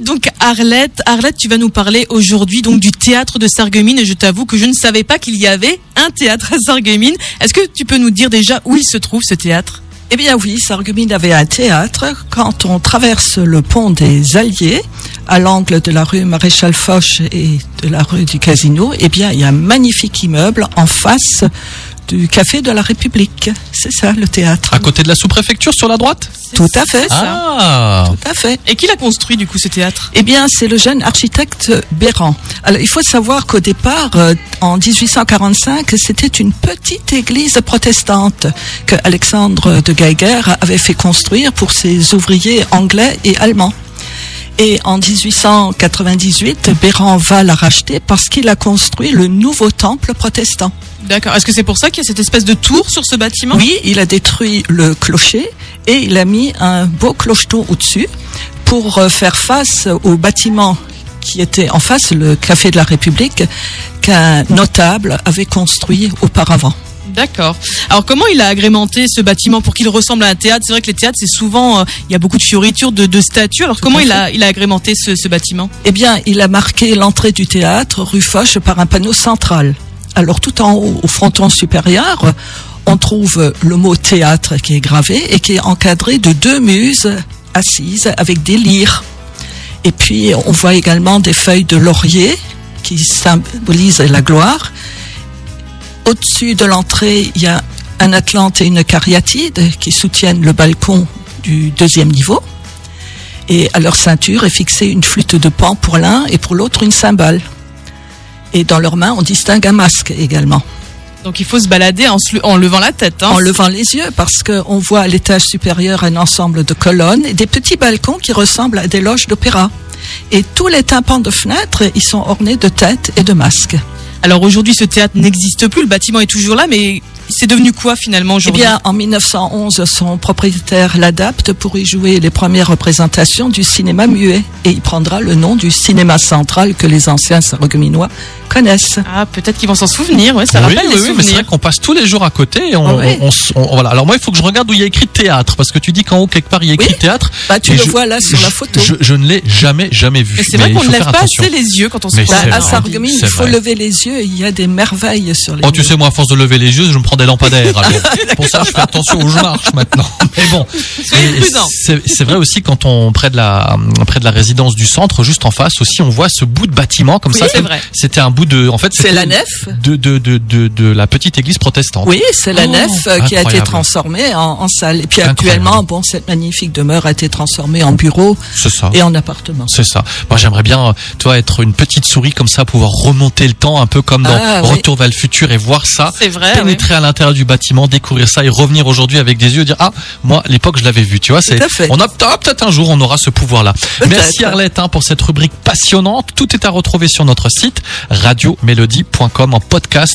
donc Arlette. Arlette, tu vas nous parler aujourd'hui du théâtre de Sarreguemines. Je t'avoue que je ne savais pas qu'il y avait un théâtre à Sarreguemines. Est-ce que tu peux nous dire déjà où il se trouve ce théâtre? Eh bien oui, Sarreguemines avait un théâtre. Quand on traverse le pont des Alliés, à l'angle de la rue Maréchal Foch et de la rue du Casino, eh bien il y a un magnifique immeuble en face du Café de la République. C'est ça le théâtre. À côté de la sous-préfecture sur la droite Tout à fait. Ah Tout à fait. Et qui l'a construit du coup ce théâtre? Eh bien, c'est le jeune architecte Béran. Alors, il faut savoir qu'au départ, euh, en 1845, c'était une petite église protestante que Alexandre de Geiger avait fait construire pour ses ouvriers anglais et allemands. Et en 1898, Béran va la racheter parce qu'il a construit le nouveau temple protestant. D'accord. Est-ce que c'est pour ça qu'il y a cette espèce de tour sur ce bâtiment? Oui, il a détruit le clocher et il a mis un beau clocheton au-dessus pour euh, faire face au bâtiment qui était en face, le Café de la République, qu'un notable avait construit auparavant. D'accord. Alors comment il a agrémenté ce bâtiment pour qu'il ressemble à un théâtre? C'est vrai que les théâtres, c'est souvent, euh, il y a beaucoup de fioritures, de, de statues. Alors comment il a, il a agrémenté ce, ce bâtiment? Eh bien, il a marqué l'entrée du théâtre, rue Foch, par un panneau central. Alors, tout en haut, au fronton supérieur, on trouve le mot théâtre qui est gravé et qui est encadré de deux muses assises avec des lyres. Et puis, on voit également des feuilles de laurier qui symbolisent la gloire. Au-dessus de l'entrée, il y a un Atlante et une cariatide qui soutiennent le balcon du deuxième niveau. Et à leur ceinture est fixée une flûte de pan pour l'un et pour l'autre une cymbale. Et dans leurs mains, on distingue un masque également. Donc il faut se balader en, se le- en levant la tête. Hein. En levant les yeux, parce qu'on voit à l'étage supérieur un ensemble de colonnes et des petits balcons qui ressemblent à des loges d'opéra. Et tous les tympans de fenêtres, ils sont ornés de têtes et de masques. Alors aujourd'hui, ce théâtre n'existe plus. Le bâtiment est toujours là, mais c'est devenu quoi finalement Eh aujourd'hui bien, en 1911, son propriétaire l'adapte pour y jouer les premières représentations du cinéma muet. Et il prendra le nom du cinéma central que les anciens sarregueminois connaissent. Ah, peut-être qu'ils vont s'en souvenir. Ouais, ça oui, rappelle oui, des oui, mais c'est vrai qu'on passe tous les jours à côté et on, Ah oui. on- on s- on- voilà. Alors moi, il faut que je regarde où il y a écrit théâtre parce que tu dis qu'en haut quelque part il y a écrit Oui. théâtre. Bah, tu le je- vois là sur la photo. Je, je ne l'ai jamais, jamais vu. C'est vrai qu'on ne lève pas attention. assez les yeux quand on se Bah, à. Sarreguemines, il faut vrai. lever les yeux et il y a des merveilles sur les Oh, tu sais, moi, à force de lever les yeux, je me prends des lampadaires. alors. Pour ça, je fais attention où je marche maintenant. Mais bon. C'est c'est vrai aussi quand on près de la près de la résidence du centre, juste en face aussi, on voit ce bout de bâtiment comme Oui, ça. c'est comme- vrai. C'était un bout de. En fait, C'est la nef de de, de de de la petite église protestante. Oui, c'est la Oh, nef euh, qui a été transformée en, en salle. Et puis Incroyable. actuellement, bon, cette magnifique demeure a été transformée en bureau ça. et en appartement. C'est ça. Moi, j'aimerais bien, toi, être une petite souris comme ça, pouvoir remonter le temps, un peu comme dans Ah, oui. Retour vers le futur et voir ça, vrai. pénétrer à l'intérieur du bâtiment, découvrir ça et revenir aujourd'hui avec des yeux et dire ah moi l'époque je l'avais vu. Tu vois, c'est on a ah, peut-être un jour on aura ce pouvoir-là. Merci Arlette hein, pour cette rubrique passionnante. Tout est à retrouver sur notre site radiomélodie.com en podcast